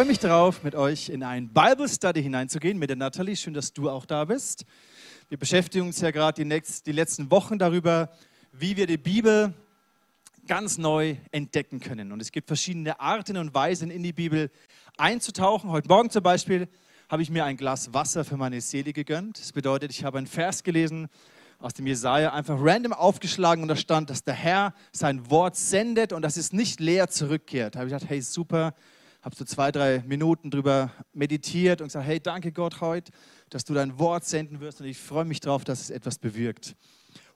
freue mich darauf, mit euch in ein Bible Study hineinzugehen mit der Natalie. Schön, dass du auch da bist. Wir beschäftigen uns ja gerade die, die letzten Wochen darüber, wie wir die Bibel ganz neu entdecken können. Und es gibt verschiedene Arten und Weisen, in die Bibel einzutauchen. Heute Morgen zum Beispiel habe ich mir ein Glas Wasser für meine Seele gegönnt. Das bedeutet, ich habe einen Vers gelesen aus dem Jesaja, einfach random aufgeschlagen und da stand, dass der Herr sein Wort sendet und dass es nicht leer zurückkehrt. Da habe ich gedacht, hey, super, habe so zwei, drei Minuten drüber meditiert und gesagt, hey, danke Gott heute, dass du dein Wort senden wirst und ich freue mich darauf, dass es etwas bewirkt.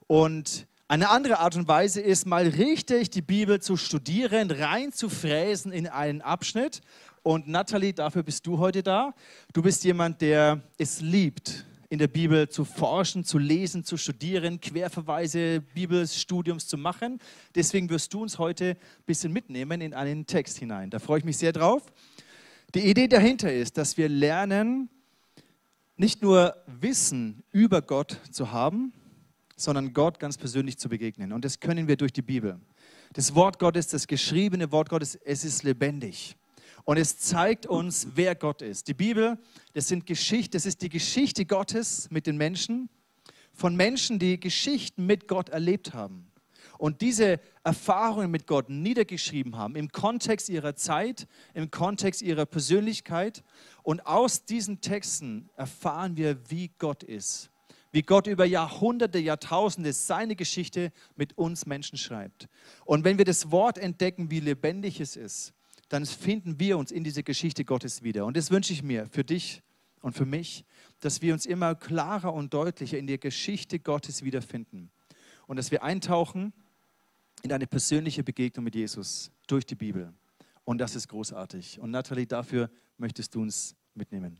Und eine andere Art und Weise ist, mal richtig die Bibel zu studieren, rein zu fräsen in einen Abschnitt. Und Natalie, dafür bist du heute da. Du bist jemand, der es liebt, in der Bibel zu forschen, zu lesen, zu studieren, Querverweise, Bibelstudiums zu machen. Deswegen wirst du uns heute ein bisschen mitnehmen in einen Text hinein. Da freue ich mich sehr drauf. Die Idee dahinter ist, dass wir lernen, nicht nur Wissen über Gott zu haben, sondern Gott ganz persönlich zu begegnen. Und das können wir durch die Bibel. Das Wort Gottes, das geschriebene Wort Gottes, es ist lebendig. Und es zeigt uns, wer Gott ist. Die Bibel, das, sind Geschichte, das ist die Geschichte Gottes mit den Menschen, von Menschen, die Geschichten mit Gott erlebt haben. Und diese Erfahrungen mit Gott niedergeschrieben haben, im Kontext ihrer Zeit, im Kontext ihrer Persönlichkeit. Und aus diesen Texten erfahren wir, wie Gott ist. Wie Gott über Jahrhunderte, Jahrtausende seine Geschichte mit uns Menschen schreibt. Und wenn wir das Wort entdecken, wie lebendig es ist, dann finden wir uns in dieser Geschichte Gottes wieder. Und das wünsche ich mir für dich und für mich, dass wir uns immer klarer und deutlicher in der Geschichte Gottes wiederfinden. Und dass wir eintauchen in eine persönliche Begegnung mit Jesus durch die Bibel. Und das ist großartig. Und Nathalie, dafür möchtest du uns mitnehmen.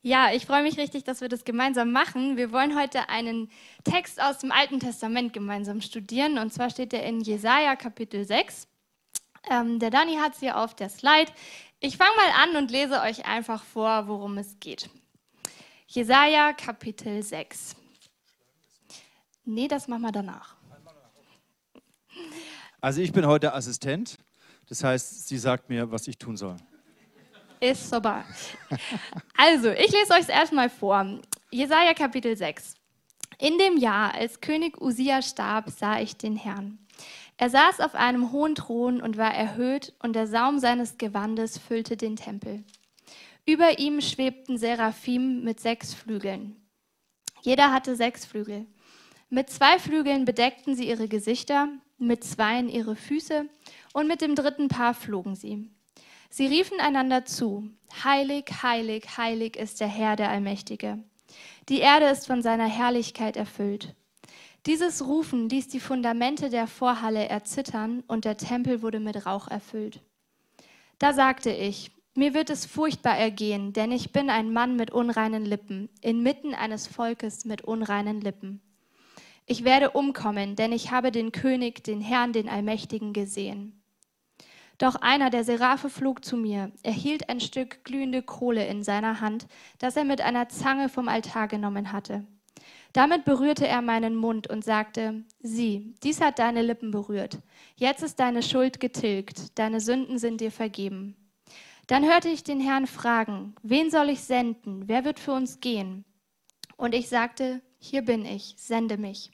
Ja, ich freue mich richtig, dass wir das gemeinsam machen. Wir wollen heute einen Text aus dem Alten Testament gemeinsam studieren. Und zwar steht er in Jesaja Kapitel 6. Ähm, der Dani hat es hier auf der Slide. Ich fange mal an und lese euch einfach vor, worum es geht. Jesaja Kapitel 6. Nee, das machen wir danach. Also ich bin heute Assistent. Das heißt, sie sagt mir, was ich tun soll. Ist super. Also, ich lese euch es erstmal vor. Jesaja Kapitel 6. In dem Jahr, als König Usia starb, sah ich den Herrn. Er saß auf einem hohen Thron und war erhöht, und der Saum seines Gewandes füllte den Tempel. Über ihm schwebten Seraphim mit sechs Flügeln. Jeder hatte sechs Flügel. Mit zwei Flügeln bedeckten sie ihre Gesichter, mit zweien ihre Füße, und mit dem dritten Paar flogen sie. Sie riefen einander zu, Heilig, heilig, heilig ist der Herr, der Allmächtige. Die Erde ist von seiner Herrlichkeit erfüllt. Dieses Rufen ließ die Fundamente der Vorhalle erzittern und der Tempel wurde mit Rauch erfüllt. Da sagte ich, mir wird es furchtbar ergehen, denn ich bin ein Mann mit unreinen Lippen, inmitten eines Volkes mit unreinen Lippen. Ich werde umkommen, denn ich habe den König, den Herrn, den Allmächtigen gesehen. Doch einer der Seraphe flog zu mir, er hielt ein Stück glühende Kohle in seiner Hand, das er mit einer Zange vom Altar genommen hatte. Damit berührte er meinen Mund und sagte, sieh, dies hat deine Lippen berührt. Jetzt ist deine Schuld getilgt, deine Sünden sind dir vergeben. Dann hörte ich den Herrn fragen, wen soll ich senden? Wer wird für uns gehen? Und ich sagte, hier bin ich, sende mich.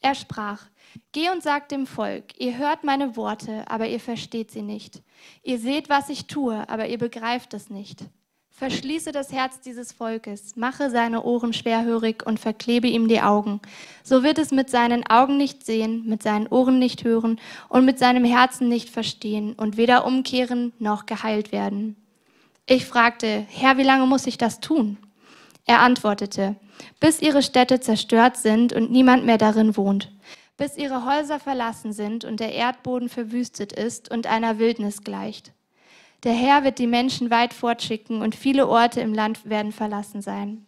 Er sprach, Geh und sag dem Volk, ihr hört meine Worte, aber ihr versteht sie nicht. Ihr seht, was ich tue, aber ihr begreift es nicht. Verschließe das Herz dieses Volkes, mache seine Ohren schwerhörig und verklebe ihm die Augen. So wird es mit seinen Augen nicht sehen, mit seinen Ohren nicht hören und mit seinem Herzen nicht verstehen und weder umkehren noch geheilt werden. Ich fragte, Herr, wie lange muss ich das tun? Er antwortete, bis ihre Städte zerstört sind und niemand mehr darin wohnt, bis ihre Häuser verlassen sind und der Erdboden verwüstet ist und einer Wildnis gleicht der Herr wird die Menschen weit fortschicken und viele Orte im Land werden verlassen sein.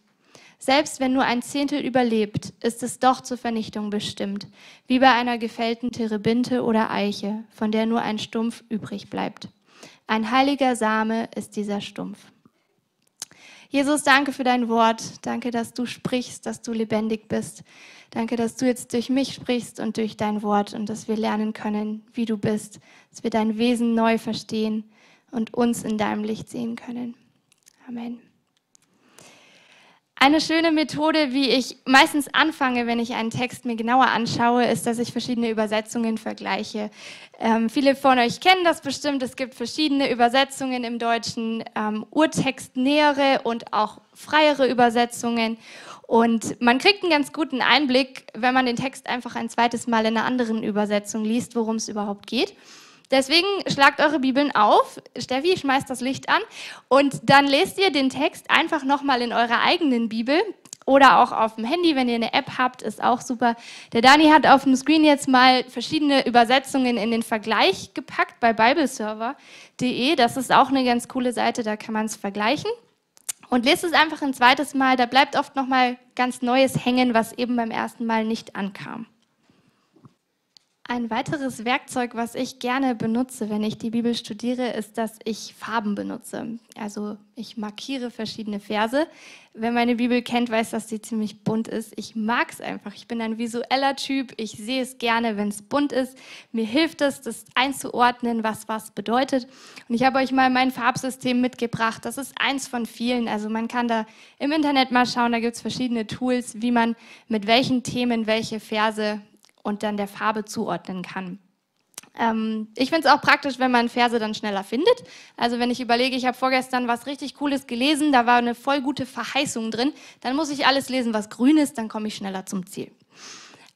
Selbst wenn nur ein Zehntel überlebt, ist es doch zur Vernichtung bestimmt, wie bei einer gefällten Terebinte oder Eiche, von der nur ein Stumpf übrig bleibt. Ein heiliger Same ist dieser Stumpf. Jesus, danke für dein Wort. Danke, dass du sprichst, dass du lebendig bist. Danke, dass du jetzt durch mich sprichst und durch dein Wort und dass wir lernen können, wie du bist, dass wir dein Wesen neu verstehen und uns in deinem Licht sehen können. Amen. Eine schöne Methode, wie ich meistens anfange, wenn ich einen Text mir genauer anschaue, ist, dass ich verschiedene Übersetzungen vergleiche. Ähm, viele von euch kennen das bestimmt. Es gibt verschiedene Übersetzungen im Deutschen, ähm, urtextnähere und auch freiere Übersetzungen. Und man kriegt einen ganz guten Einblick, wenn man den Text einfach ein zweites Mal in einer anderen Übersetzung liest, worum es überhaupt geht. Deswegen schlagt eure Bibeln auf. Steffi schmeißt das Licht an und dann lest ihr den Text einfach nochmal in eurer eigenen Bibel oder auch auf dem Handy, wenn ihr eine App habt, ist auch super. Der Dani hat auf dem Screen jetzt mal verschiedene Übersetzungen in den Vergleich gepackt bei bibleserver.de. Das ist auch eine ganz coole Seite, da kann man es vergleichen. Und lest es einfach ein zweites Mal, da bleibt oft nochmal ganz Neues hängen, was eben beim ersten Mal nicht ankam. Ein weiteres Werkzeug, was ich gerne benutze, wenn ich die Bibel studiere, ist, dass ich Farben benutze. Also ich markiere verschiedene Verse. Wer meine Bibel kennt, weiß, dass sie ziemlich bunt ist. Ich mag es einfach. Ich bin ein visueller Typ. Ich sehe es gerne, wenn es bunt ist. Mir hilft es, das einzuordnen, was was bedeutet. Und ich habe euch mal mein Farbsystem mitgebracht. Das ist eins von vielen. Also man kann da im Internet mal schauen. Da gibt es verschiedene Tools, wie man mit welchen Themen welche Verse und dann der Farbe zuordnen kann. Ähm, ich finde es auch praktisch, wenn man Verse dann schneller findet. Also wenn ich überlege, ich habe vorgestern was richtig Cooles gelesen, da war eine voll gute Verheißung drin, dann muss ich alles lesen, was grün ist, dann komme ich schneller zum Ziel.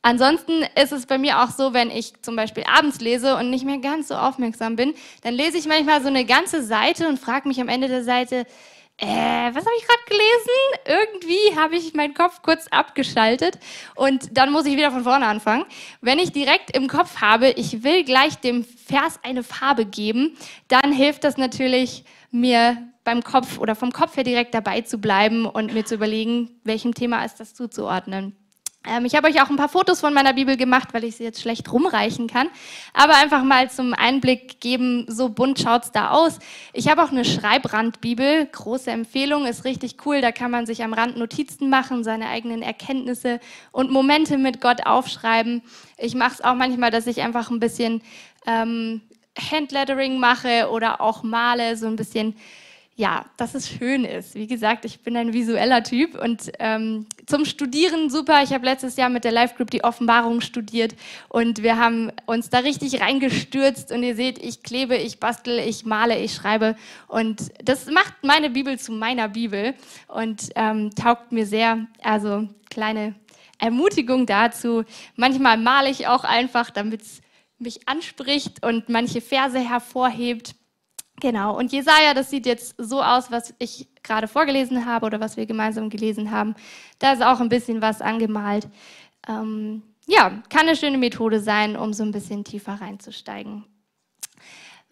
Ansonsten ist es bei mir auch so, wenn ich zum Beispiel abends lese und nicht mehr ganz so aufmerksam bin, dann lese ich manchmal so eine ganze Seite und frage mich am Ende der Seite, äh, was habe ich gerade gelesen? Irgendwie habe ich meinen Kopf kurz abgeschaltet und dann muss ich wieder von vorne anfangen. Wenn ich direkt im Kopf habe, ich will gleich dem Vers eine Farbe geben, dann hilft das natürlich mir beim Kopf oder vom Kopf her direkt dabei zu bleiben und mir zu überlegen, welchem Thema ist das zuzuordnen. Ähm, ich habe euch auch ein paar Fotos von meiner Bibel gemacht, weil ich sie jetzt schlecht rumreichen kann. Aber einfach mal zum Einblick geben, so bunt schaut es da aus. Ich habe auch eine Schreibrandbibel, große Empfehlung, ist richtig cool. Da kann man sich am Rand Notizen machen, seine eigenen Erkenntnisse und Momente mit Gott aufschreiben. Ich mache es auch manchmal, dass ich einfach ein bisschen ähm, Handlettering mache oder auch male, so ein bisschen ja, dass es schön ist. Wie gesagt, ich bin ein visueller Typ und ähm, zum Studieren super. Ich habe letztes Jahr mit der Live Group die Offenbarung studiert und wir haben uns da richtig reingestürzt und ihr seht, ich klebe, ich bastel, ich male, ich schreibe und das macht meine Bibel zu meiner Bibel und ähm, taugt mir sehr. Also kleine Ermutigung dazu. Manchmal male ich auch einfach, damit es mich anspricht und manche Verse hervorhebt. Genau, und Jesaja, das sieht jetzt so aus, was ich gerade vorgelesen habe oder was wir gemeinsam gelesen haben. Da ist auch ein bisschen was angemalt. Ähm, ja, kann eine schöne Methode sein, um so ein bisschen tiefer reinzusteigen.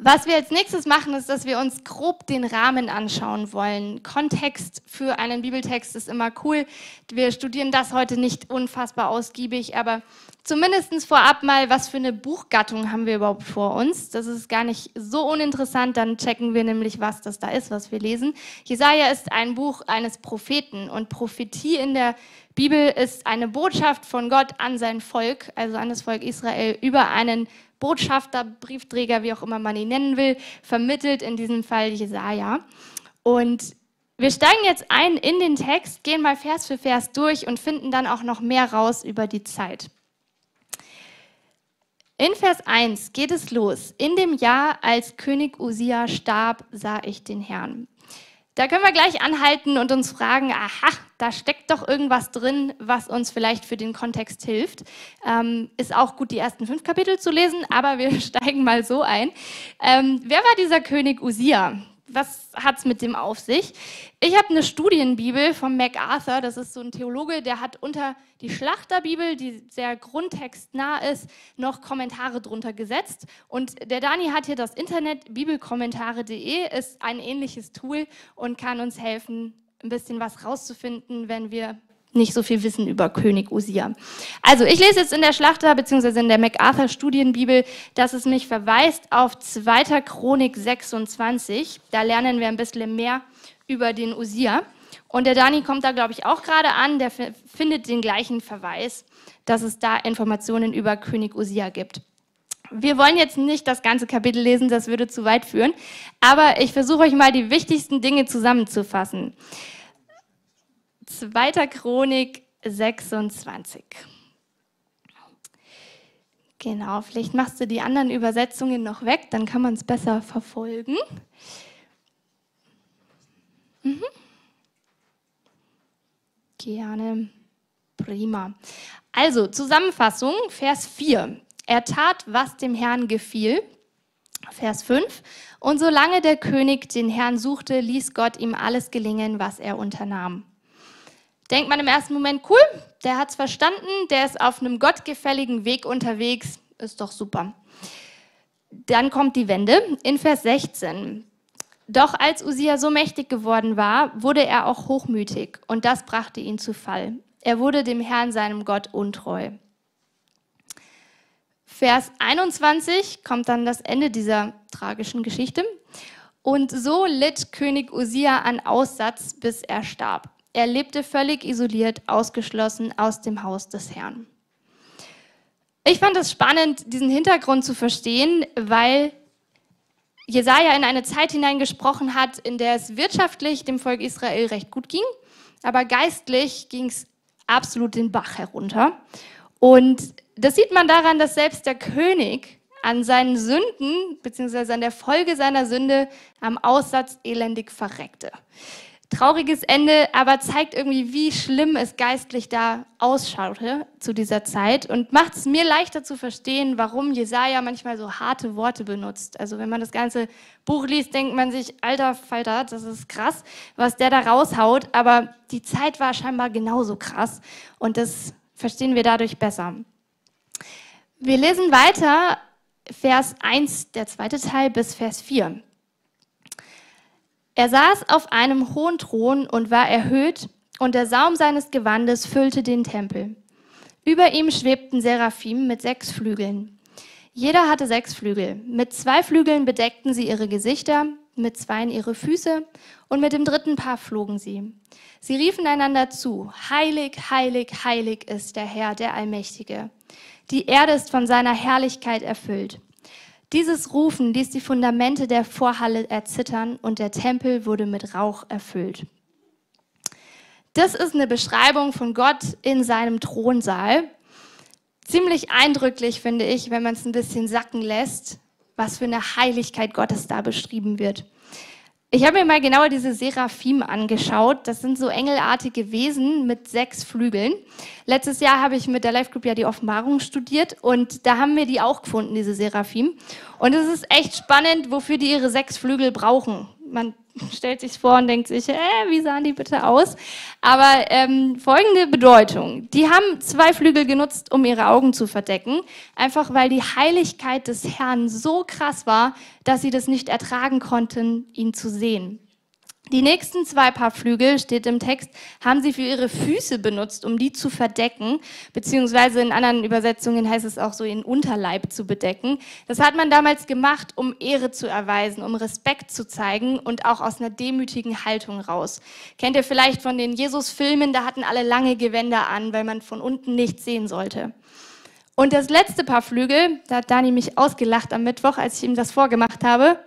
Was wir als nächstes machen, ist, dass wir uns grob den Rahmen anschauen wollen. Kontext für einen Bibeltext ist immer cool. Wir studieren das heute nicht unfassbar ausgiebig, aber zumindest vorab mal, was für eine Buchgattung haben wir überhaupt vor uns. Das ist gar nicht so uninteressant, dann checken wir nämlich, was das da ist, was wir lesen. Jesaja ist ein Buch eines Propheten und Prophetie in der Bibel ist eine Botschaft von Gott an sein Volk, also an das Volk Israel, über einen Botschafter, Briefträger, wie auch immer man ihn nennen will, vermittelt in diesem Fall Jesaja. Und wir steigen jetzt ein in den Text, gehen mal Vers für Vers durch und finden dann auch noch mehr raus über die Zeit. In Vers 1 geht es los. In dem Jahr, als König Usia starb, sah ich den Herrn. Da können wir gleich anhalten und uns fragen, aha, da steckt doch irgendwas drin, was uns vielleicht für den Kontext hilft. Ähm, ist auch gut, die ersten fünf Kapitel zu lesen, aber wir steigen mal so ein. Ähm, wer war dieser König Usia? Was hat es mit dem auf sich? Ich habe eine Studienbibel von MacArthur, das ist so ein Theologe, der hat unter die Schlachterbibel, die sehr grundtextnah ist, noch Kommentare drunter gesetzt. Und der Dani hat hier das Internet, bibelkommentare.de, ist ein ähnliches Tool und kann uns helfen, ein bisschen was rauszufinden, wenn wir nicht so viel wissen über König Usia. Also ich lese jetzt in der Schlachter bzw. in der MacArthur Studienbibel, dass es mich verweist auf 2. Chronik 26. Da lernen wir ein bisschen mehr über den Usia. Und der Dani kommt da, glaube ich, auch gerade an. Der findet den gleichen Verweis, dass es da Informationen über König Usia gibt. Wir wollen jetzt nicht das ganze Kapitel lesen, das würde zu weit führen, aber ich versuche euch mal die wichtigsten Dinge zusammenzufassen. 2. Chronik 26. Genau, vielleicht machst du die anderen Übersetzungen noch weg, dann kann man es besser verfolgen. Mhm. Gerne. Prima. Also, Zusammenfassung, Vers 4. Er tat, was dem Herrn gefiel. Vers 5. Und solange der König den Herrn suchte, ließ Gott ihm alles gelingen, was er unternahm. Denkt man im ersten Moment, cool, der hat es verstanden, der ist auf einem gottgefälligen Weg unterwegs, ist doch super. Dann kommt die Wende in Vers 16. Doch als Usia so mächtig geworden war, wurde er auch hochmütig und das brachte ihn zu Fall. Er wurde dem Herrn, seinem Gott, untreu. Vers 21 kommt dann das Ende dieser tragischen Geschichte. Und so litt König Usia an Aussatz, bis er starb. Er lebte völlig isoliert, ausgeschlossen aus dem Haus des Herrn. Ich fand es spannend, diesen Hintergrund zu verstehen, weil Jesaja in eine Zeit hineingesprochen hat, in der es wirtschaftlich dem Volk Israel recht gut ging, aber geistlich ging es absolut den Bach herunter. Und das sieht man daran, dass selbst der König an seinen Sünden, beziehungsweise an der Folge seiner Sünde, am Aussatz elendig verreckte trauriges Ende, aber zeigt irgendwie, wie schlimm es geistlich da ausschaute zu dieser Zeit und macht es mir leichter zu verstehen, warum Jesaja manchmal so harte Worte benutzt. Also wenn man das ganze Buch liest, denkt man sich, alter Falter, das ist krass, was der da raushaut, aber die Zeit war scheinbar genauso krass und das verstehen wir dadurch besser. Wir lesen weiter Vers 1, der zweite Teil, bis Vers 4. Er saß auf einem hohen Thron und war erhöht, und der Saum seines Gewandes füllte den Tempel. Über ihm schwebten Seraphim mit sechs Flügeln. Jeder hatte sechs Flügel. Mit zwei Flügeln bedeckten sie ihre Gesichter, mit zweien ihre Füße und mit dem dritten Paar flogen sie. Sie riefen einander zu, Heilig, heilig, heilig ist der Herr, der Allmächtige. Die Erde ist von seiner Herrlichkeit erfüllt. Dieses Rufen ließ die Fundamente der Vorhalle erzittern und der Tempel wurde mit Rauch erfüllt. Das ist eine Beschreibung von Gott in seinem Thronsaal. Ziemlich eindrücklich, finde ich, wenn man es ein bisschen sacken lässt, was für eine Heiligkeit Gottes da beschrieben wird. Ich habe mir mal genauer diese Seraphim angeschaut. Das sind so engelartige Wesen mit sechs Flügeln. Letztes Jahr habe ich mit der Life Group ja die Offenbarung studiert und da haben wir die auch gefunden, diese Seraphim. Und es ist echt spannend, wofür die ihre sechs Flügel brauchen. Man stellt sich vor und denkt sich, äh, wie sahen die bitte aus? Aber ähm, folgende Bedeutung. Die haben zwei Flügel genutzt, um ihre Augen zu verdecken, einfach weil die Heiligkeit des Herrn so krass war, dass sie das nicht ertragen konnten, ihn zu sehen. Die nächsten zwei Paar Flügel, steht im Text, haben sie für ihre Füße benutzt, um die zu verdecken, beziehungsweise in anderen Übersetzungen heißt es auch so, ihren Unterleib zu bedecken. Das hat man damals gemacht, um Ehre zu erweisen, um Respekt zu zeigen und auch aus einer demütigen Haltung raus. Kennt ihr vielleicht von den Jesus-Filmen, da hatten alle lange Gewänder an, weil man von unten nichts sehen sollte. Und das letzte Paar Flügel, da hat Dani mich ausgelacht am Mittwoch, als ich ihm das vorgemacht habe,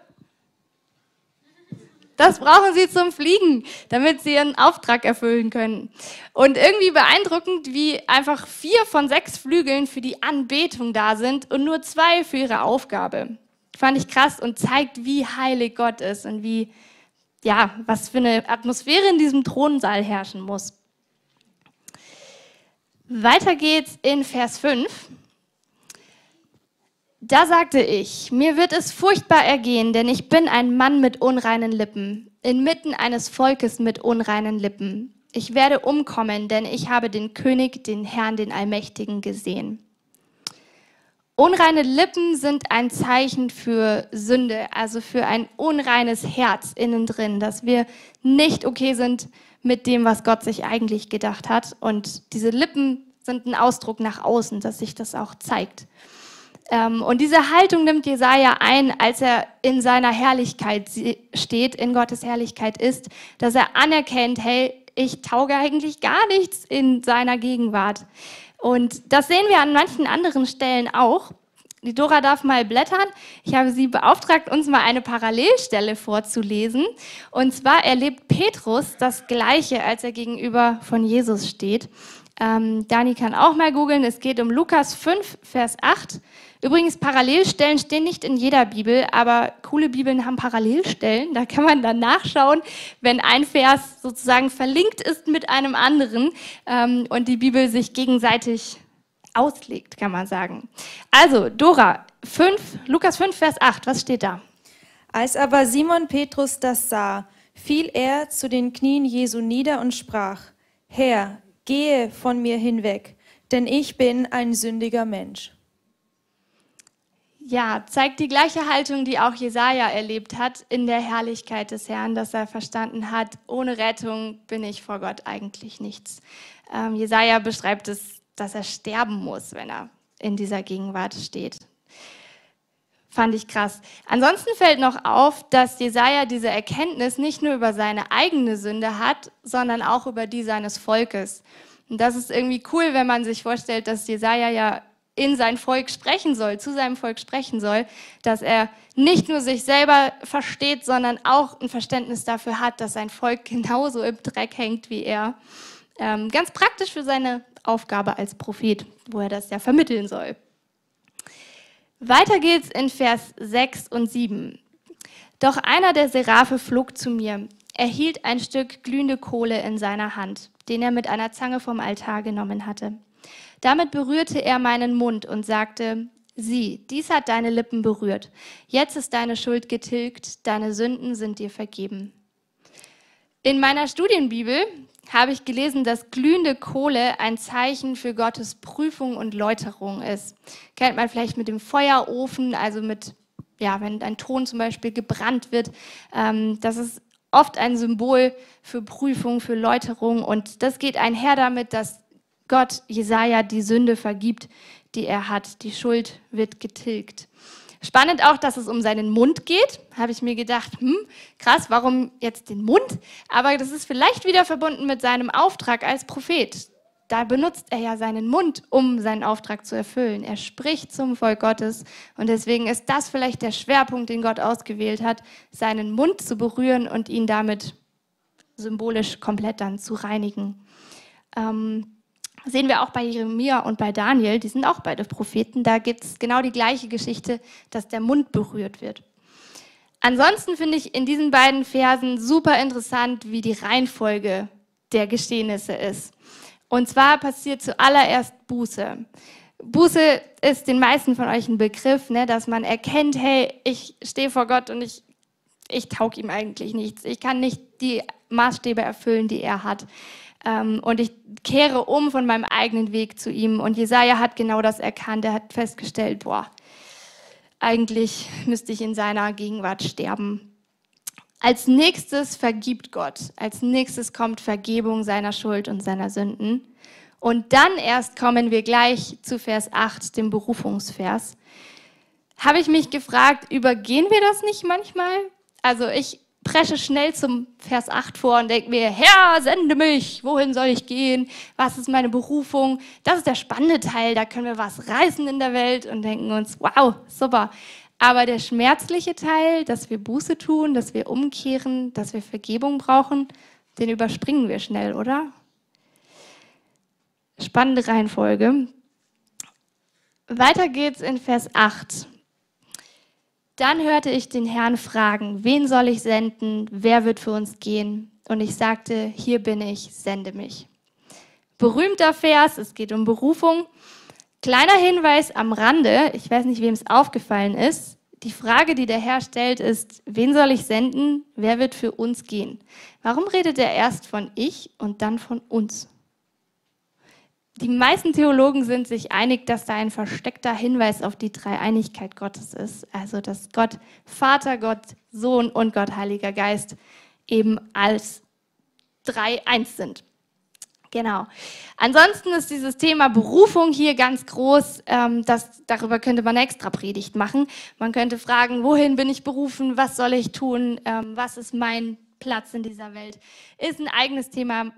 das brauchen sie zum Fliegen, damit sie ihren Auftrag erfüllen können. Und irgendwie beeindruckend, wie einfach vier von sechs Flügeln für die Anbetung da sind und nur zwei für ihre Aufgabe. Fand ich krass und zeigt, wie heilig Gott ist und wie, ja, was für eine Atmosphäre in diesem Thronsaal herrschen muss. Weiter geht's in Vers 5. Da sagte ich, mir wird es furchtbar ergehen, denn ich bin ein Mann mit unreinen Lippen, inmitten eines Volkes mit unreinen Lippen. Ich werde umkommen, denn ich habe den König, den Herrn, den Allmächtigen gesehen. Unreine Lippen sind ein Zeichen für Sünde, also für ein unreines Herz innen drin, dass wir nicht okay sind mit dem, was Gott sich eigentlich gedacht hat. Und diese Lippen sind ein Ausdruck nach außen, dass sich das auch zeigt. Ähm, und diese Haltung nimmt Jesaja ein, als er in seiner Herrlichkeit steht, in Gottes Herrlichkeit ist, dass er anerkennt, hey, ich tauge eigentlich gar nichts in seiner Gegenwart. Und das sehen wir an manchen anderen Stellen auch. Die Dora darf mal blättern. Ich habe sie beauftragt, uns mal eine Parallelstelle vorzulesen. Und zwar erlebt Petrus das Gleiche, als er gegenüber von Jesus steht. Ähm, Dani kann auch mal googeln. Es geht um Lukas 5, Vers 8. Übrigens, Parallelstellen stehen nicht in jeder Bibel, aber coole Bibeln haben Parallelstellen. Da kann man dann nachschauen, wenn ein Vers sozusagen verlinkt ist mit einem anderen ähm, und die Bibel sich gegenseitig auslegt, kann man sagen. Also, Dora, 5, Lukas 5, Vers 8, was steht da? Als aber Simon Petrus das sah, fiel er zu den Knien Jesu nieder und sprach, Herr, gehe von mir hinweg, denn ich bin ein sündiger Mensch. Ja, zeigt die gleiche Haltung, die auch Jesaja erlebt hat in der Herrlichkeit des Herrn, dass er verstanden hat, ohne Rettung bin ich vor Gott eigentlich nichts. Ähm, Jesaja beschreibt es dass er sterben muss, wenn er in dieser Gegenwart steht. Fand ich krass. Ansonsten fällt noch auf, dass Jesaja diese Erkenntnis nicht nur über seine eigene Sünde hat, sondern auch über die seines Volkes. Und das ist irgendwie cool, wenn man sich vorstellt, dass Jesaja ja in sein Volk sprechen soll, zu seinem Volk sprechen soll, dass er nicht nur sich selber versteht, sondern auch ein Verständnis dafür hat, dass sein Volk genauso im Dreck hängt wie er. Ähm, ganz praktisch für seine Aufgabe als Prophet, wo er das ja vermitteln soll. Weiter geht's in Vers 6 und 7. Doch einer der Seraphe flog zu mir. Er hielt ein Stück glühende Kohle in seiner Hand, den er mit einer Zange vom Altar genommen hatte. Damit berührte er meinen Mund und sagte, Sieh, dies hat deine Lippen berührt. Jetzt ist deine Schuld getilgt, deine Sünden sind dir vergeben. In meiner Studienbibel habe ich gelesen, dass glühende Kohle ein Zeichen für Gottes Prüfung und Läuterung ist. Kennt man vielleicht mit dem Feuerofen, also mit, ja, wenn ein Ton zum Beispiel gebrannt wird. Ähm, das ist oft ein Symbol für Prüfung, für Läuterung. Und das geht einher damit, dass Gott Jesaja die Sünde vergibt, die er hat. Die Schuld wird getilgt. Spannend auch, dass es um seinen Mund geht. Habe ich mir gedacht, hm, krass, warum jetzt den Mund? Aber das ist vielleicht wieder verbunden mit seinem Auftrag als Prophet. Da benutzt er ja seinen Mund, um seinen Auftrag zu erfüllen. Er spricht zum Volk Gottes und deswegen ist das vielleicht der Schwerpunkt, den Gott ausgewählt hat, seinen Mund zu berühren und ihn damit symbolisch komplett dann zu reinigen. Ähm, sehen wir auch bei Jeremia und bei Daniel, die sind auch beide Propheten, da gibt es genau die gleiche Geschichte, dass der Mund berührt wird. Ansonsten finde ich in diesen beiden Versen super interessant, wie die Reihenfolge der Geschehnisse ist. Und zwar passiert zuallererst Buße. Buße ist den meisten von euch ein Begriff, ne, dass man erkennt, hey, ich stehe vor Gott und ich, ich taug ihm eigentlich nichts. Ich kann nicht die Maßstäbe erfüllen, die er hat. Ähm, und ich kehre um von meinem eigenen Weg zu ihm. Und Jesaja hat genau das erkannt. Er hat festgestellt, boah, eigentlich müsste ich in seiner Gegenwart sterben. Als nächstes vergibt Gott. Als nächstes kommt Vergebung seiner Schuld und seiner Sünden. Und dann erst kommen wir gleich zu Vers 8, dem Berufungsvers. Habe ich mich gefragt, übergehen wir das nicht manchmal? Also ich presche schnell zum Vers 8 vor und denke mir, Herr, sende mich, wohin soll ich gehen, was ist meine Berufung? Das ist der spannende Teil, da können wir was reißen in der Welt und denken uns, wow, super. Aber der schmerzliche Teil, dass wir Buße tun, dass wir umkehren, dass wir Vergebung brauchen, den überspringen wir schnell, oder? Spannende Reihenfolge. Weiter geht's in Vers 8. Dann hörte ich den Herrn fragen, wen soll ich senden, wer wird für uns gehen? Und ich sagte, hier bin ich, sende mich. Berühmter Vers, es geht um Berufung. Kleiner Hinweis am Rande, ich weiß nicht, wem es aufgefallen ist. Die Frage, die der Herr stellt, ist, wen soll ich senden, wer wird für uns gehen? Warum redet er erst von ich und dann von uns? Die meisten Theologen sind sich einig, dass da ein versteckter Hinweis auf die Dreieinigkeit Gottes ist. Also, dass Gott Vater, Gott Sohn und Gott Heiliger Geist eben als drei eins sind. Genau. Ansonsten ist dieses Thema Berufung hier ganz groß. Ähm, das, darüber könnte man eine extra Predigt machen. Man könnte fragen, wohin bin ich berufen? Was soll ich tun? Ähm, was ist mein Platz in dieser Welt? Ist ein eigenes Thema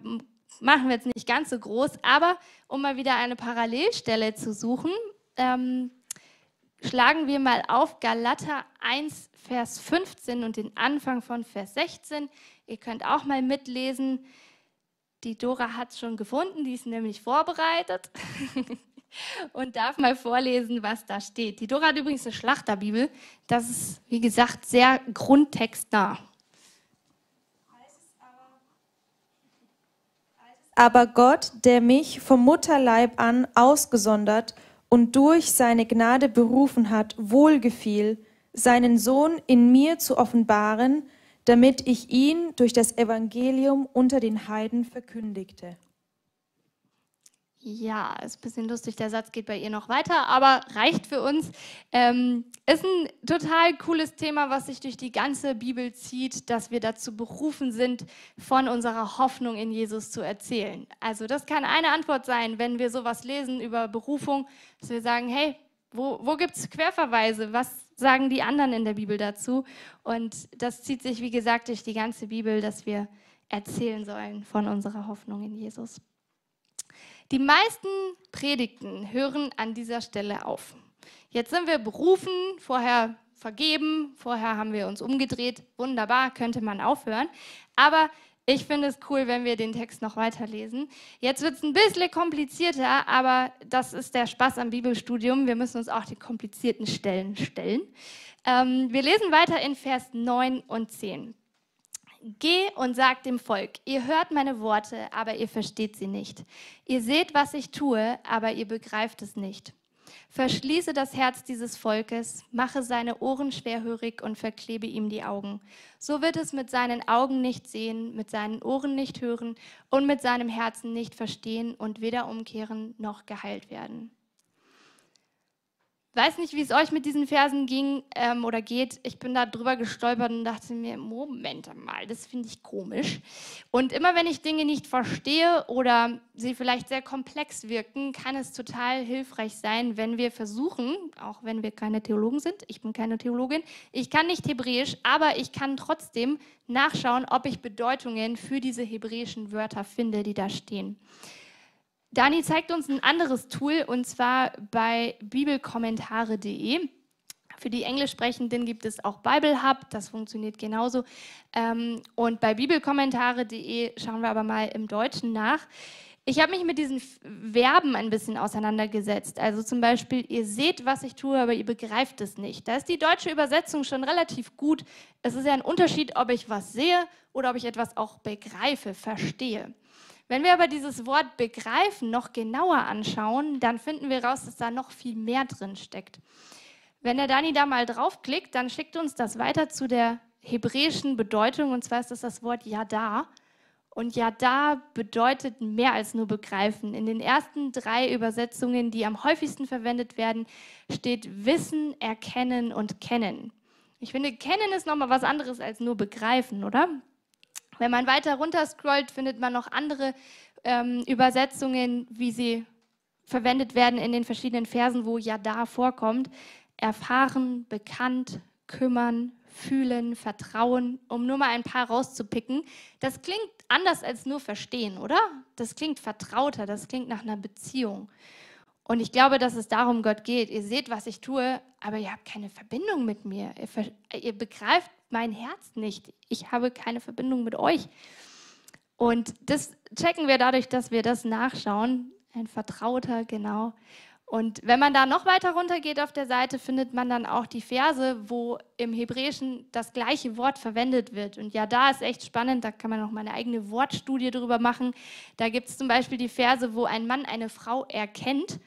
machen wir jetzt nicht ganz so groß, aber um mal wieder eine Parallelstelle zu suchen, ähm, schlagen wir mal auf Galater 1, Vers 15 und den Anfang von Vers 16. Ihr könnt auch mal mitlesen. Die Dora hat es schon gefunden, die ist nämlich vorbereitet und darf mal vorlesen, was da steht. Die Dora hat übrigens eine Schlachterbibel. Das ist, wie gesagt, sehr grundtextnah. Aber Gott, der mich vom Mutterleib an ausgesondert und durch seine Gnade berufen hat, wohlgefiel, seinen Sohn in mir zu offenbaren, damit ich ihn durch das Evangelium unter den Heiden verkündigte. Ja, ist ein bisschen lustig, der Satz geht bei ihr noch weiter, aber reicht für uns. Ähm, ist ein total cooles Thema, was sich durch die ganze Bibel zieht, dass wir dazu berufen sind, von unserer Hoffnung in Jesus zu erzählen. Also das kann eine Antwort sein, wenn wir sowas lesen über Berufung, dass wir sagen, hey, wo, wo gibt es Querverweise? Was sagen die anderen in der Bibel dazu? Und das zieht sich, wie gesagt, durch die ganze Bibel, dass wir erzählen sollen von unserer Hoffnung in Jesus. Die meisten Predigten hören an dieser Stelle auf. Jetzt sind wir berufen, vorher vergeben, vorher haben wir uns umgedreht. Wunderbar, könnte man aufhören. Aber ich finde es cool, wenn wir den Text noch weiterlesen. Jetzt wird es ein bisschen komplizierter, aber das ist der Spaß am Bibelstudium. Wir müssen uns auch die komplizierten Stellen stellen. Ähm, wir lesen weiter in Vers 9 und 10. Geh und sag dem Volk, ihr hört meine Worte, aber ihr versteht sie nicht. Ihr seht, was ich tue, aber ihr begreift es nicht. Verschließe das Herz dieses Volkes, mache seine Ohren schwerhörig und verklebe ihm die Augen. So wird es mit seinen Augen nicht sehen, mit seinen Ohren nicht hören und mit seinem Herzen nicht verstehen und weder umkehren noch geheilt werden weiß nicht, wie es euch mit diesen Versen ging ähm, oder geht. Ich bin da drüber gestolpert und dachte mir, Moment mal, das finde ich komisch. Und immer wenn ich Dinge nicht verstehe oder sie vielleicht sehr komplex wirken, kann es total hilfreich sein, wenn wir versuchen, auch wenn wir keine Theologen sind, ich bin keine Theologin, ich kann nicht Hebräisch, aber ich kann trotzdem nachschauen, ob ich Bedeutungen für diese hebräischen Wörter finde, die da stehen. Dani zeigt uns ein anderes Tool und zwar bei bibelkommentare.de. Für die Englischsprechenden gibt es auch Bible Hub, das funktioniert genauso. Ähm, und bei bibelkommentare.de schauen wir aber mal im Deutschen nach. Ich habe mich mit diesen Verben ein bisschen auseinandergesetzt. Also zum Beispiel, ihr seht, was ich tue, aber ihr begreift es nicht. Da ist die deutsche Übersetzung schon relativ gut. Es ist ja ein Unterschied, ob ich was sehe oder ob ich etwas auch begreife, verstehe. Wenn wir aber dieses Wort begreifen noch genauer anschauen, dann finden wir raus, dass da noch viel mehr drin steckt. Wenn der Dani da mal draufklickt, dann schickt uns das weiter zu der hebräischen Bedeutung, und zwar ist das das Wort Yada. Und Yada bedeutet mehr als nur begreifen. In den ersten drei Übersetzungen, die am häufigsten verwendet werden, steht Wissen, Erkennen und Kennen. Ich finde, Kennen ist nochmal was anderes als nur begreifen, oder? Wenn man weiter runter scrollt, findet man noch andere ähm, Übersetzungen, wie sie verwendet werden in den verschiedenen Versen, wo ja da vorkommt. Erfahren, bekannt, kümmern, fühlen, vertrauen, um nur mal ein paar rauszupicken. Das klingt anders als nur verstehen, oder? Das klingt vertrauter, das klingt nach einer Beziehung. Und ich glaube, dass es darum Gott geht. Ihr seht, was ich tue, aber ihr habt keine Verbindung mit mir. Ihr, ihr begreift mein Herz nicht. Ich habe keine Verbindung mit euch. Und das checken wir dadurch, dass wir das nachschauen. Ein Vertrauter, genau. Und wenn man da noch weiter runter geht auf der Seite, findet man dann auch die Verse, wo im Hebräischen das gleiche Wort verwendet wird. Und ja, da ist echt spannend, da kann man noch mal eine eigene Wortstudie drüber machen. Da gibt es zum Beispiel die Verse, wo ein Mann eine Frau erkennt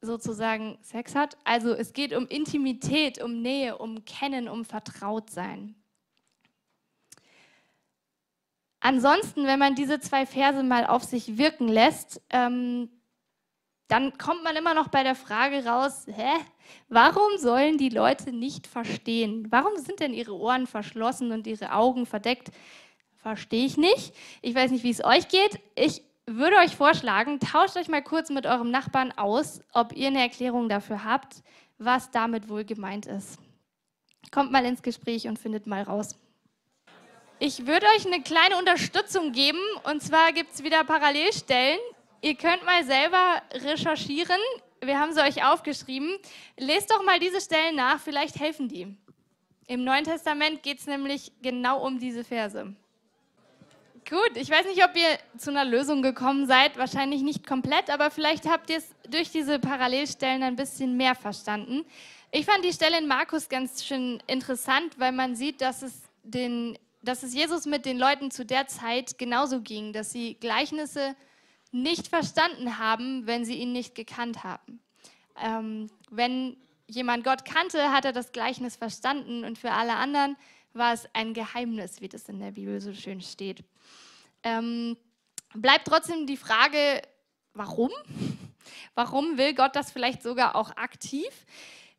sozusagen Sex hat. Also es geht um Intimität, um Nähe, um Kennen, um Vertrautsein. Ansonsten, wenn man diese zwei Verse mal auf sich wirken lässt, ähm, dann kommt man immer noch bei der Frage raus, hä, warum sollen die Leute nicht verstehen? Warum sind denn ihre Ohren verschlossen und ihre Augen verdeckt? Verstehe ich nicht. Ich weiß nicht, wie es euch geht. Ich würde euch vorschlagen, tauscht euch mal kurz mit eurem Nachbarn aus, ob ihr eine Erklärung dafür habt, was damit wohl gemeint ist. Kommt mal ins Gespräch und findet mal raus. Ich würde euch eine kleine Unterstützung geben und zwar gibt es wieder Parallelstellen. Ihr könnt mal selber recherchieren. wir haben sie euch aufgeschrieben. Lest doch mal diese Stellen nach, vielleicht helfen die. Im Neuen Testament geht es nämlich genau um diese Verse. Gut, ich weiß nicht, ob ihr zu einer Lösung gekommen seid, wahrscheinlich nicht komplett, aber vielleicht habt ihr es durch diese Parallelstellen ein bisschen mehr verstanden. Ich fand die Stelle in Markus ganz schön interessant, weil man sieht, dass es, den, dass es Jesus mit den Leuten zu der Zeit genauso ging, dass sie Gleichnisse nicht verstanden haben, wenn sie ihn nicht gekannt haben. Ähm, wenn jemand Gott kannte, hat er das Gleichnis verstanden und für alle anderen war es ein Geheimnis, wie das in der Bibel so schön steht. Ähm, bleibt trotzdem die Frage, warum? Warum will Gott das vielleicht sogar auch aktiv?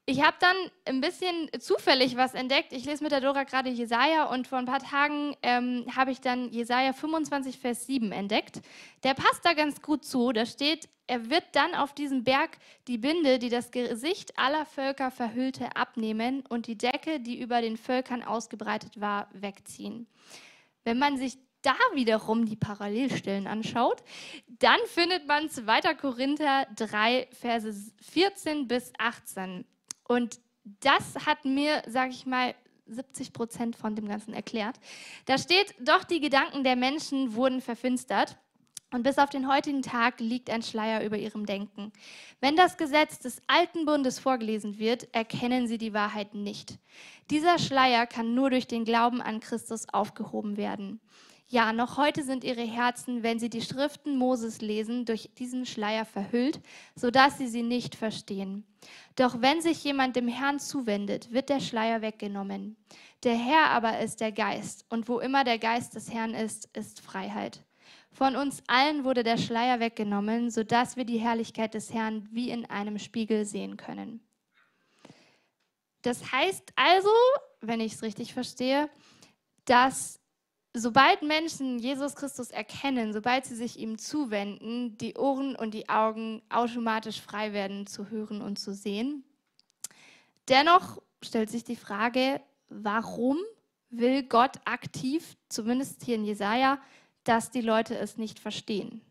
Ich habe dann ein bisschen zufällig was entdeckt. Ich lese mit der Dora gerade Jesaja und vor ein paar Tagen ähm, habe ich dann Jesaja 25, Vers 7 entdeckt. Der passt da ganz gut zu. Da steht: Er wird dann auf diesem Berg die Binde, die das Gesicht aller Völker verhüllte, abnehmen und die Decke, die über den Völkern ausgebreitet war, wegziehen. Wenn man sich da wiederum die Parallelstellen anschaut, dann findet man 2. Korinther 3, Verse 14 bis 18. Und das hat mir, sage ich mal, 70 Prozent von dem Ganzen erklärt. Da steht, doch die Gedanken der Menschen wurden verfinstert. Und bis auf den heutigen Tag liegt ein Schleier über ihrem Denken. Wenn das Gesetz des alten Bundes vorgelesen wird, erkennen sie die Wahrheit nicht. Dieser Schleier kann nur durch den Glauben an Christus aufgehoben werden. Ja, noch heute sind ihre Herzen, wenn sie die Schriften Moses lesen, durch diesen Schleier verhüllt, sodass sie sie nicht verstehen. Doch wenn sich jemand dem Herrn zuwendet, wird der Schleier weggenommen. Der Herr aber ist der Geist, und wo immer der Geist des Herrn ist, ist Freiheit. Von uns allen wurde der Schleier weggenommen, sodass wir die Herrlichkeit des Herrn wie in einem Spiegel sehen können. Das heißt also, wenn ich es richtig verstehe, dass sobald Menschen Jesus Christus erkennen, sobald sie sich ihm zuwenden, die Ohren und die Augen automatisch frei werden zu hören und zu sehen. Dennoch stellt sich die Frage, warum will Gott aktiv, zumindest hier in Jesaja, dass die Leute es nicht verstehen?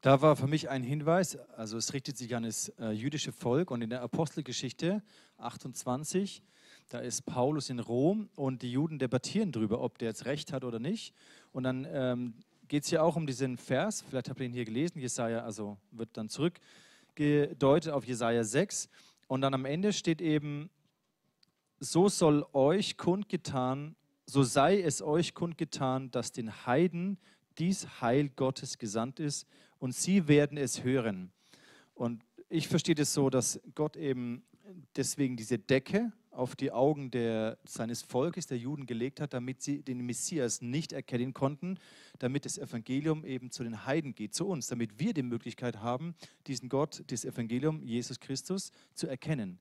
Da war für mich ein Hinweis, also es richtet sich an das äh, jüdische Volk und in der Apostelgeschichte 28 da ist Paulus in Rom und die Juden debattieren darüber, ob der jetzt recht hat oder nicht. Und dann ähm, geht es ja auch um diesen Vers, vielleicht habt ihr ihn hier gelesen, Jesaja, also wird dann zurückgedeutet auf Jesaja 6. Und dann am Ende steht eben, so soll euch kundgetan, so sei es euch kundgetan, dass den Heiden dies Heil Gottes gesandt ist und sie werden es hören. Und ich verstehe das so, dass Gott eben deswegen diese Decke auf die Augen der, seines Volkes, der Juden, gelegt hat, damit sie den Messias nicht erkennen konnten, damit das Evangelium eben zu den Heiden geht, zu uns, damit wir die Möglichkeit haben, diesen Gott, das Evangelium, Jesus Christus, zu erkennen.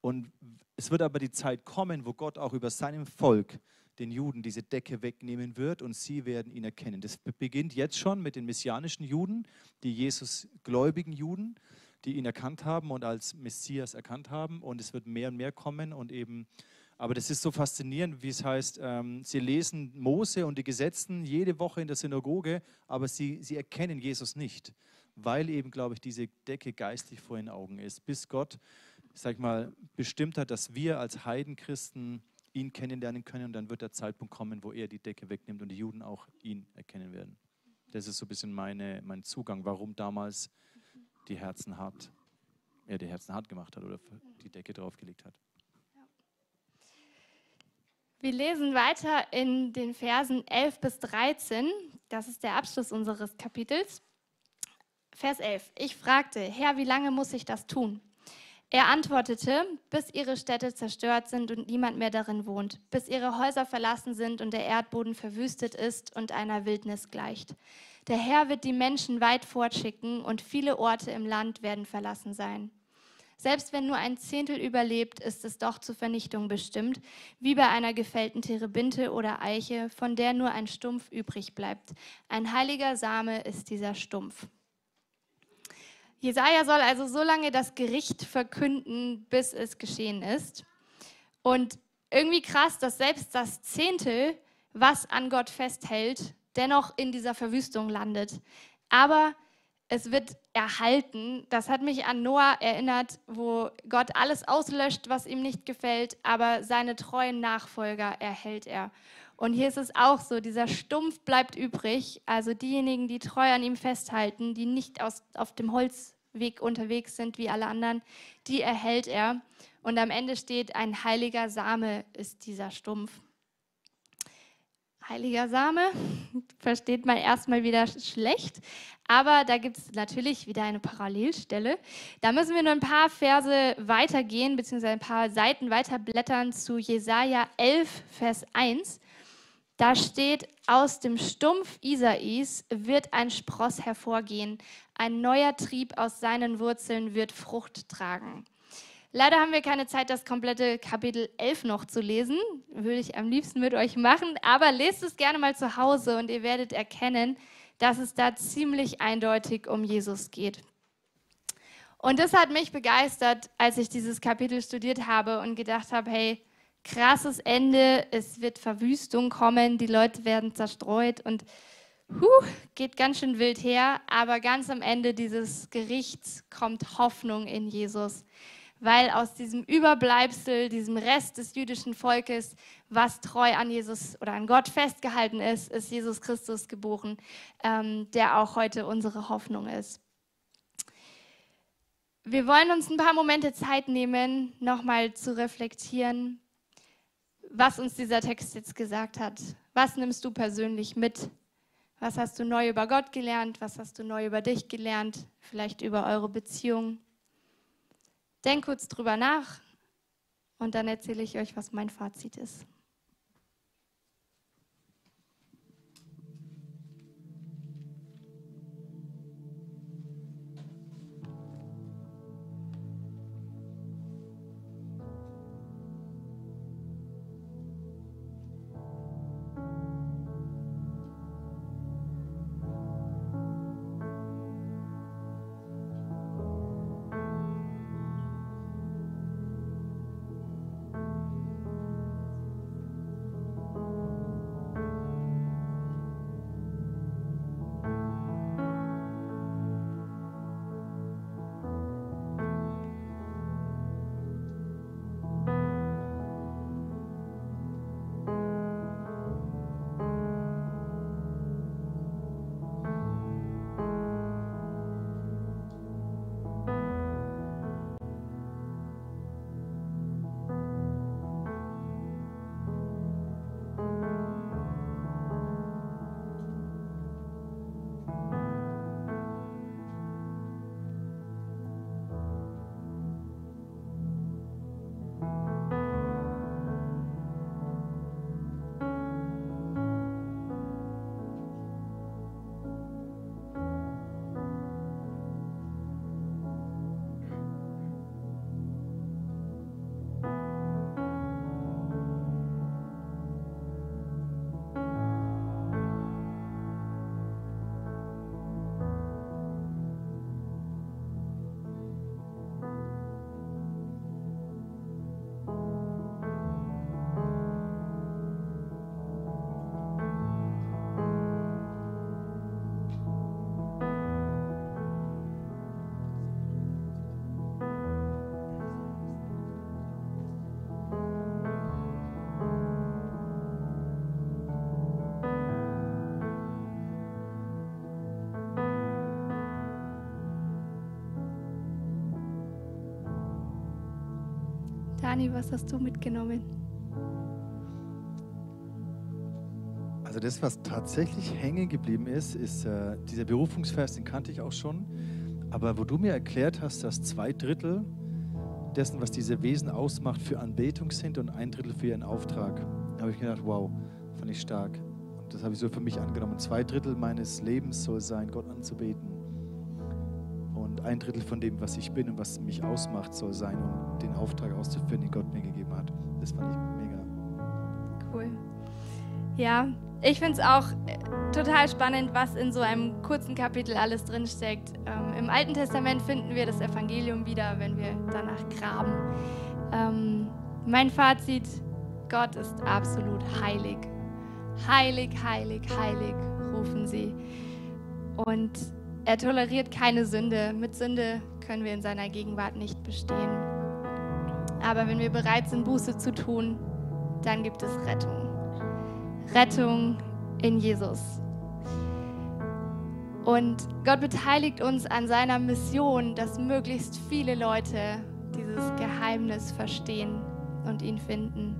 Und es wird aber die Zeit kommen, wo Gott auch über seinem Volk, den Juden, diese Decke wegnehmen wird und sie werden ihn erkennen. Das beginnt jetzt schon mit den messianischen Juden, die Jesus gläubigen Juden die ihn erkannt haben und als Messias erkannt haben. Und es wird mehr und mehr kommen und eben, aber das ist so faszinierend, wie es heißt, ähm, sie lesen Mose und die Gesetzen jede Woche in der Synagoge, aber sie, sie erkennen Jesus nicht, weil eben, glaube ich, diese Decke geistig vor ihren Augen ist, bis Gott, sag ich mal, bestimmt hat, dass wir als Heidenchristen ihn kennenlernen können und dann wird der Zeitpunkt kommen, wo er die Decke wegnimmt und die Juden auch ihn erkennen werden. Das ist so ein bisschen meine, mein Zugang, warum damals die Herzen hart, er die Herzen hart gemacht hat oder die Decke draufgelegt hat. Wir lesen weiter in den Versen 11 bis 13. Das ist der Abschluss unseres Kapitels. Vers 11. Ich fragte, Herr, wie lange muss ich das tun? Er antwortete, bis ihre Städte zerstört sind und niemand mehr darin wohnt, bis ihre Häuser verlassen sind und der Erdboden verwüstet ist und einer Wildnis gleicht. Der Herr wird die Menschen weit fortschicken und viele Orte im Land werden verlassen sein. Selbst wenn nur ein Zehntel überlebt, ist es doch zur Vernichtung bestimmt, wie bei einer gefällten Terebinte oder Eiche, von der nur ein Stumpf übrig bleibt. Ein heiliger Same ist dieser Stumpf. Jesaja soll also so lange das Gericht verkünden, bis es geschehen ist. Und irgendwie krass, dass selbst das Zehntel, was an Gott festhält, dennoch in dieser Verwüstung landet. Aber es wird erhalten. Das hat mich an Noah erinnert, wo Gott alles auslöscht, was ihm nicht gefällt, aber seine treuen Nachfolger erhält er. Und hier ist es auch so, dieser Stumpf bleibt übrig, also diejenigen, die treu an ihm festhalten, die nicht aus, auf dem Holzweg unterwegs sind wie alle anderen, die erhält er. Und am Ende steht, ein heiliger Same ist dieser Stumpf. Heiliger Same versteht man erstmal wieder schlecht, aber da gibt es natürlich wieder eine Parallelstelle. Da müssen wir nur ein paar Verse weitergehen, beziehungsweise ein paar Seiten weiterblättern zu Jesaja 11, Vers 1. Da steht, aus dem Stumpf Isais wird ein Spross hervorgehen, ein neuer Trieb aus seinen Wurzeln wird Frucht tragen. Leider haben wir keine Zeit, das komplette Kapitel 11 noch zu lesen. Würde ich am liebsten mit euch machen, aber lest es gerne mal zu Hause und ihr werdet erkennen, dass es da ziemlich eindeutig um Jesus geht. Und das hat mich begeistert, als ich dieses Kapitel studiert habe und gedacht habe, hey, krasses Ende, es wird Verwüstung kommen, die Leute werden zerstreut und huh, geht ganz schön wild her, aber ganz am Ende dieses Gerichts kommt Hoffnung in Jesus, weil aus diesem Überbleibsel, diesem Rest des jüdischen Volkes, was treu an Jesus oder an Gott festgehalten ist, ist Jesus Christus geboren, ähm, der auch heute unsere Hoffnung ist. Wir wollen uns ein paar Momente Zeit nehmen, nochmal zu reflektieren, was uns dieser Text jetzt gesagt hat. Was nimmst du persönlich mit? Was hast du neu über Gott gelernt? Was hast du neu über dich gelernt? Vielleicht über eure Beziehung? Denk kurz drüber nach und dann erzähle ich euch, was mein Fazit ist. Dani, was hast du mitgenommen? Also das, was tatsächlich hängen geblieben ist, ist äh, dieser Berufungsvers, den kannte ich auch schon. Aber wo du mir erklärt hast, dass zwei Drittel dessen, was diese Wesen ausmacht, für Anbetung sind und ein Drittel für ihren Auftrag, habe ich gedacht, wow, fand ich stark. Und das habe ich so für mich angenommen. Zwei Drittel meines Lebens soll sein, Gott anzubeten ein Drittel von dem, was ich bin und was mich ausmacht, soll sein, um den Auftrag auszuführen, den Gott mir gegeben hat. Das fand ich mega. Cool. Ja, ich finde es auch äh, total spannend, was in so einem kurzen Kapitel alles drinsteckt. Ähm, Im Alten Testament finden wir das Evangelium wieder, wenn wir danach graben. Ähm, mein Fazit, Gott ist absolut heilig. Heilig, heilig, heilig, rufen sie. Und Er toleriert keine Sünde. Mit Sünde können wir in seiner Gegenwart nicht bestehen. Aber wenn wir bereit sind, Buße zu tun, dann gibt es Rettung. Rettung in Jesus. Und Gott beteiligt uns an seiner Mission, dass möglichst viele Leute dieses Geheimnis verstehen und ihn finden.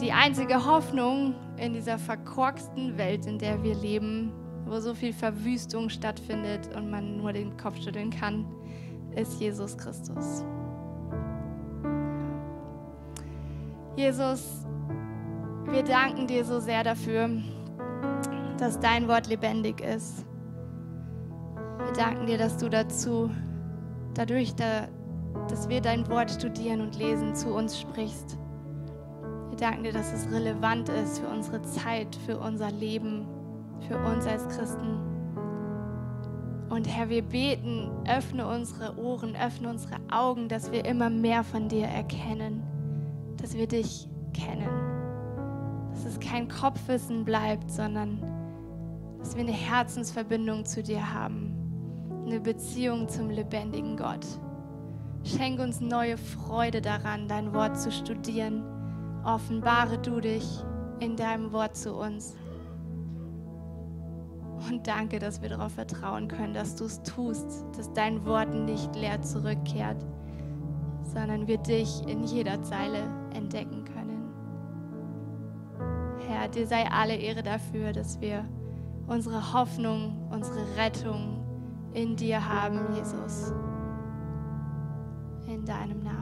Die einzige Hoffnung in dieser verkorksten Welt, in der wir leben, wo so viel Verwüstung stattfindet und man nur den Kopf schütteln kann, ist Jesus Christus. Jesus, wir danken dir so sehr dafür, dass dein Wort lebendig ist. Wir danken dir, dass du dazu, dadurch, dass wir dein Wort studieren und lesen, zu uns sprichst. Wir danken dir, dass es relevant ist für unsere Zeit, für unser Leben, für uns als Christen. Und Herr, wir beten, öffne unsere Ohren, öffne unsere Augen, dass wir immer mehr von dir erkennen, dass wir dich kennen, dass es kein Kopfwissen bleibt, sondern dass wir eine Herzensverbindung zu dir haben, eine Beziehung zum lebendigen Gott. Schenk uns neue Freude daran, dein Wort zu studieren. Offenbare du dich in deinem Wort zu uns. Und danke, dass wir darauf vertrauen können, dass du es tust, dass dein Wort nicht leer zurückkehrt, sondern wir dich in jeder Zeile entdecken können. Herr, dir sei alle Ehre dafür, dass wir unsere Hoffnung, unsere Rettung in dir haben, Jesus. In deinem Namen.